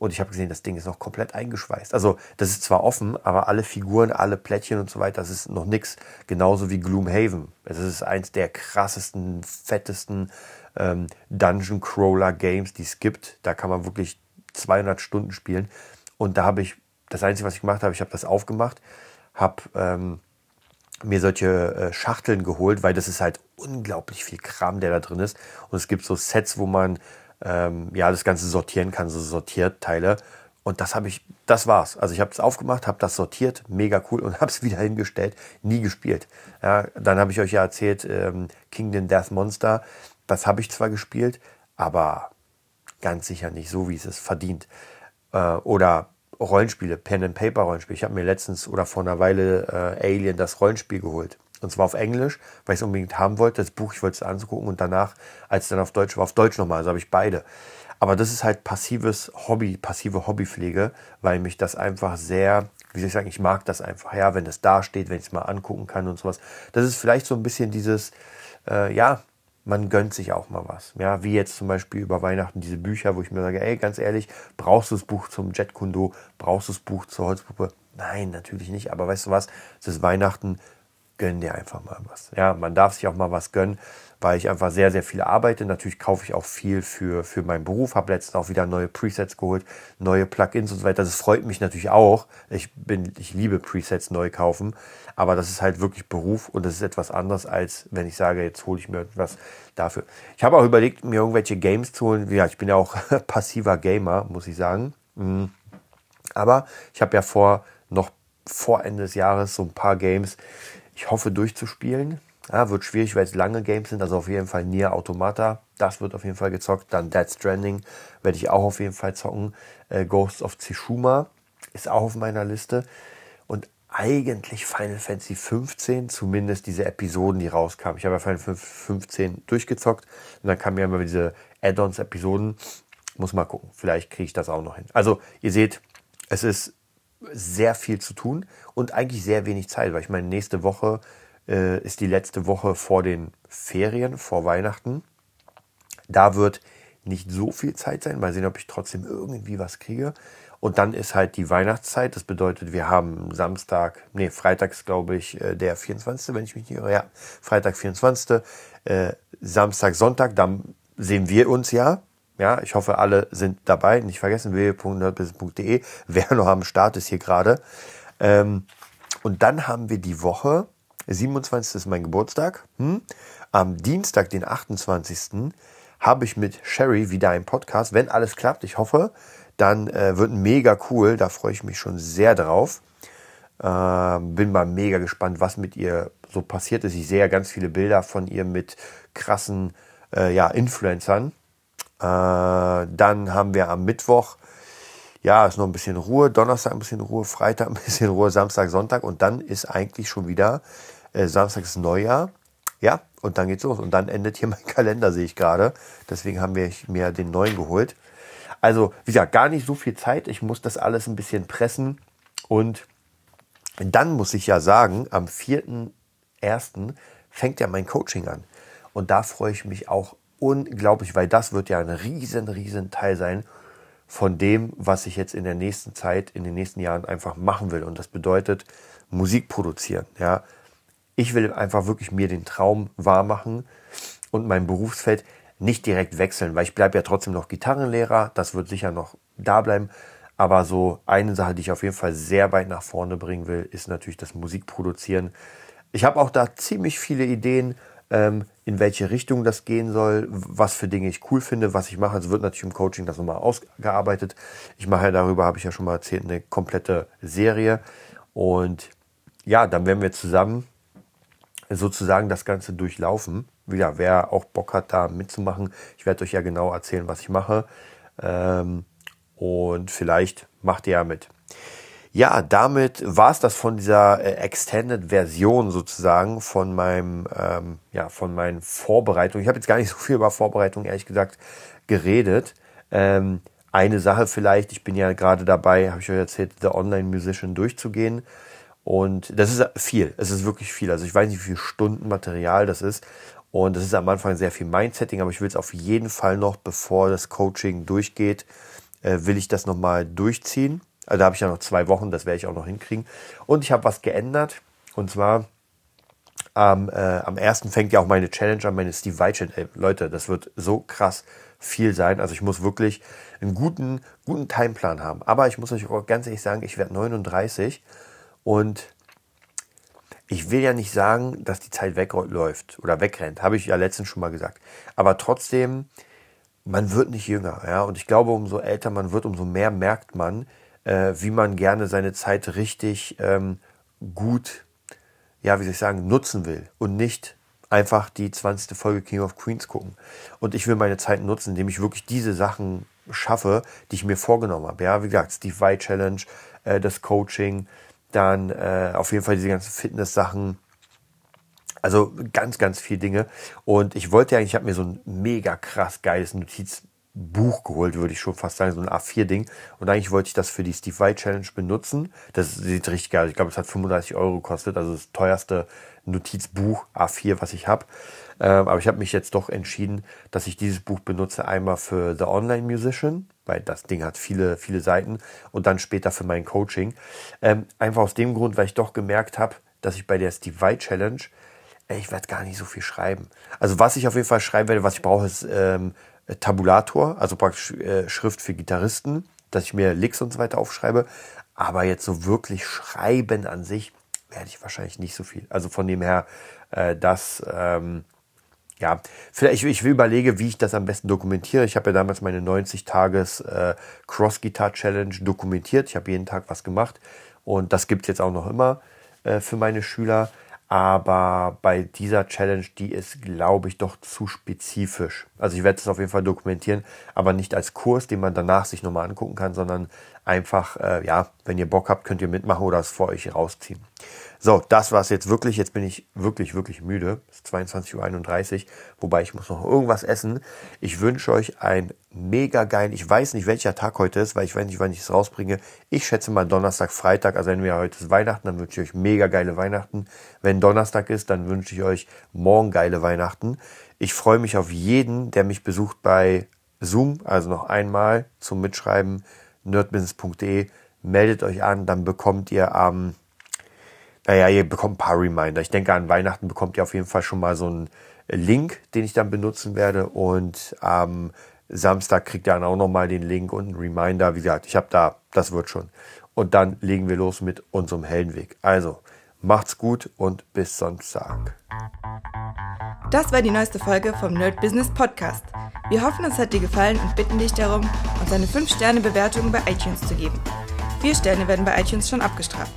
Und ich habe gesehen, das Ding ist noch komplett eingeschweißt. Also das ist zwar offen, aber alle Figuren, alle Plättchen und so weiter, das ist noch nichts. Genauso wie Gloomhaven. Es ist eins der krassesten, fettesten ähm, Dungeon Crawler Games, die es gibt. Da kann man wirklich 200 Stunden spielen. Und da habe ich, das Einzige, was ich gemacht habe, ich habe das aufgemacht, habe ähm, mir solche äh, Schachteln geholt, weil das ist halt unglaublich viel Kram, der da drin ist. Und es gibt so Sets, wo man ähm, ja das Ganze sortieren kann, so Sortierteile. Und das habe ich, das war's. Also ich habe es aufgemacht, habe das sortiert, mega cool und habe es wieder hingestellt, nie gespielt. Ja, dann habe ich euch ja erzählt, ähm, Kingdom Death Monster. Das habe ich zwar gespielt, aber ganz sicher nicht so, wie es es verdient. Äh, oder Rollenspiele, Pen and Paper Rollenspiele. Ich habe mir letztens oder vor einer Weile äh, Alien das Rollenspiel geholt. Und zwar auf Englisch, weil ich es unbedingt haben wollte. Das Buch, ich wollte es angucken und danach, als es dann auf Deutsch war, auf Deutsch nochmal. Also habe ich beide. Aber das ist halt passives Hobby, passive Hobbypflege, weil mich das einfach sehr, wie soll ich sagen, ich mag das einfach, ja, wenn es da steht, wenn ich es mal angucken kann und sowas. Das ist vielleicht so ein bisschen dieses, äh, ja, man gönnt sich auch mal was. Ja, wie jetzt zum Beispiel über Weihnachten diese Bücher, wo ich mir sage, ey, ganz ehrlich, brauchst du das Buch zum Jetkundo, brauchst du das Buch zur Holzpuppe? Nein, natürlich nicht. Aber weißt du was? Es ist Weihnachten, gönn dir einfach mal was. Ja, man darf sich auch mal was gönnen, weil ich einfach sehr, sehr viel arbeite. Natürlich kaufe ich auch viel für, für meinen Beruf, habe letztens auch wieder neue Presets geholt, neue Plugins und so weiter. Das freut mich natürlich auch. Ich bin, ich liebe Presets neu kaufen, aber das ist halt wirklich Beruf und das ist etwas anderes, als wenn ich sage, jetzt hole ich mir etwas dafür. Ich habe auch überlegt, mir irgendwelche Games zu holen. Ja, ich bin ja auch passiver Gamer, muss ich sagen. Mhm. Aber ich habe ja vor, noch vor Ende des Jahres so ein paar Games, ich hoffe durchzuspielen. Ja, wird schwierig, weil es lange Games sind. Also auf jeden Fall Nier Automata. Das wird auf jeden Fall gezockt. Dann Dead Stranding werde ich auch auf jeden Fall zocken. Äh, Ghosts of Tsushima ist auch auf meiner Liste. Und eigentlich Final Fantasy 15, zumindest diese Episoden, die rauskamen. Ich habe ja Final Fantasy 15 durchgezockt und dann kamen ja immer diese Add-ons-Episoden. Muss mal gucken, vielleicht kriege ich das auch noch hin. Also ihr seht, es ist sehr viel zu tun und eigentlich sehr wenig Zeit, weil ich meine, nächste Woche äh, ist die letzte Woche vor den Ferien, vor Weihnachten. Da wird nicht so viel Zeit sein. Mal sehen, ob ich trotzdem irgendwie was kriege. Und dann ist halt die Weihnachtszeit. Das bedeutet, wir haben Samstag, nee, Freitags, glaube ich, äh, der 24., wenn ich mich nicht irre. Ja, Freitag, 24., äh, Samstag, Sonntag, dann sehen wir uns ja. Ja, ich hoffe, alle sind dabei. Nicht vergessen, www.nerdbusiness.de. Wer noch am Start ist hier gerade. Ähm, und dann haben wir die Woche, 27. ist mein Geburtstag. Hm? Am Dienstag, den 28. habe ich mit Sherry wieder einen Podcast. Wenn alles klappt, ich hoffe, dann äh, wird mega cool. Da freue ich mich schon sehr drauf. Äh, bin mal mega gespannt, was mit ihr so passiert ist. Ich sehe ja ganz viele Bilder von ihr mit krassen äh, ja, Influencern. Äh, dann haben wir am Mittwoch, ja, ist noch ein bisschen Ruhe, Donnerstag ein bisschen Ruhe, Freitag ein bisschen Ruhe, Samstag, Sonntag und dann ist eigentlich schon wieder äh, Samstag ist Neujahr. Ja, und dann geht's los. Und dann endet hier mein Kalender, sehe ich gerade. Deswegen haben wir mir den neuen geholt. Also, wie gesagt, gar nicht so viel Zeit. Ich muss das alles ein bisschen pressen. Und dann muss ich ja sagen, am 4.1. fängt ja mein Coaching an. Und da freue ich mich auch unglaublich, weil das wird ja ein riesen, riesen Teil sein von dem, was ich jetzt in der nächsten Zeit, in den nächsten Jahren einfach machen will. Und das bedeutet Musik produzieren. Ja, ich will einfach wirklich mir den Traum wahr machen und mein Berufsfeld nicht direkt wechseln, weil ich bleibe ja trotzdem noch Gitarrenlehrer. Das wird sicher noch da bleiben. Aber so eine Sache, die ich auf jeden Fall sehr weit nach vorne bringen will, ist natürlich das Musikproduzieren. Ich habe auch da ziemlich viele Ideen, ähm, in welche Richtung das gehen soll, was für Dinge ich cool finde, was ich mache. Also wird natürlich im Coaching das nochmal ausgearbeitet. Ich mache ja darüber, habe ich ja schon mal erzählt, eine komplette Serie. Und ja, dann werden wir zusammen sozusagen das Ganze durchlaufen. Ja, wer auch Bock hat, da mitzumachen, ich werde euch ja genau erzählen, was ich mache. Ähm, und vielleicht macht ihr ja mit. Ja, damit war es das von dieser äh, Extended-Version sozusagen von meinem, ähm, ja, von meinen Vorbereitungen. Ich habe jetzt gar nicht so viel über Vorbereitung, ehrlich gesagt, geredet. Ähm, eine Sache vielleicht, ich bin ja gerade dabei, habe ich euch erzählt, The Online Musician durchzugehen. Und das ist viel. Es ist wirklich viel. Also ich weiß nicht, wie viele Stunden Material das ist. Und das ist am Anfang sehr viel Mindsetting, aber ich will es auf jeden Fall noch, bevor das Coaching durchgeht, äh, will ich das nochmal durchziehen. Also da habe ich ja noch zwei Wochen, das werde ich auch noch hinkriegen. Und ich habe was geändert. Und zwar am, äh, am ersten fängt ja auch meine Challenge an, meine Steve Vai Challenge. Leute, das wird so krass viel sein. Also ich muss wirklich einen guten, guten Timeplan haben. Aber ich muss euch auch ganz ehrlich sagen, ich werde 39 und ich will ja nicht sagen, dass die Zeit wegläuft oder wegrennt, habe ich ja letztens schon mal gesagt. Aber trotzdem, man wird nicht jünger, ja. Und ich glaube, umso älter man wird, umso mehr merkt man, äh, wie man gerne seine Zeit richtig ähm, gut, ja, wie soll ich sagen, nutzen will und nicht einfach die 20. Folge King of Queens gucken. Und ich will meine Zeit nutzen, indem ich wirklich diese Sachen schaffe, die ich mir vorgenommen habe. Ja, wie gesagt, Steve Vai Challenge, äh, das Coaching, dann äh, auf jeden Fall diese ganzen Fitness-Sachen. Also ganz, ganz viele Dinge. Und ich wollte ja, ich habe mir so ein mega krass geiles Notiz, Buch geholt, würde ich schon fast sagen, so ein A4-Ding. Und eigentlich wollte ich das für die Steve Vai Challenge benutzen. Das sieht richtig geil. aus. Ich glaube, es hat 35 Euro gekostet, also das teuerste Notizbuch A4, was ich habe. Ähm, aber ich habe mich jetzt doch entschieden, dass ich dieses Buch benutze. Einmal für The Online Musician, weil das Ding hat viele, viele Seiten. Und dann später für mein Coaching. Ähm, einfach aus dem Grund, weil ich doch gemerkt habe, dass ich bei der Steve Vai Challenge, ey, ich werde gar nicht so viel schreiben. Also was ich auf jeden Fall schreiben werde, was ich brauche, ist ähm, Tabulator, also praktisch äh, Schrift für Gitarristen, dass ich mir Licks und so weiter aufschreibe. Aber jetzt so wirklich schreiben an sich werde ich wahrscheinlich nicht so viel. Also von dem her, äh, das, ähm, ja, vielleicht, ich, ich überlege, wie ich das am besten dokumentiere. Ich habe ja damals meine 90 Tages äh, Cross-Guitar Challenge dokumentiert. Ich habe jeden Tag was gemacht und das gibt es jetzt auch noch immer äh, für meine Schüler. Aber bei dieser Challenge, die ist, glaube ich, doch zu spezifisch. Also ich werde es auf jeden Fall dokumentieren, aber nicht als Kurs, den man danach sich nochmal angucken kann, sondern einfach, äh, ja, wenn ihr Bock habt, könnt ihr mitmachen oder es vor euch rausziehen. So, das war es jetzt wirklich. Jetzt bin ich wirklich, wirklich müde. Es ist 22.31 Uhr, wobei ich muss noch irgendwas essen. Ich wünsche euch ein mega geil. Ich weiß nicht, welcher Tag heute ist, weil ich weiß nicht, wann ich es rausbringe. Ich schätze mal Donnerstag, Freitag. Also wenn wir heute ist Weihnachten, dann wünsche ich euch mega geile Weihnachten. Wenn Donnerstag ist, dann wünsche ich euch morgen geile Weihnachten. Ich freue mich auf jeden, der mich besucht bei Zoom. Also noch einmal zum Mitschreiben nerdbusiness.de. Meldet euch an, dann bekommt ihr am naja, ihr bekommt ein paar Reminder. Ich denke, an Weihnachten bekommt ihr auf jeden Fall schon mal so einen Link, den ich dann benutzen werde. Und am Samstag kriegt ihr dann auch nochmal den Link und einen Reminder. Wie gesagt, ich habe da, das wird schon. Und dann legen wir los mit unserem Heldenweg. Also, macht's gut und bis Sonntag. Das war die neueste Folge vom Nerd Business Podcast. Wir hoffen, es hat dir gefallen und bitten dich darum, uns eine 5-Sterne-Bewertung bei iTunes zu geben. Vier Sterne werden bei iTunes schon abgestraft.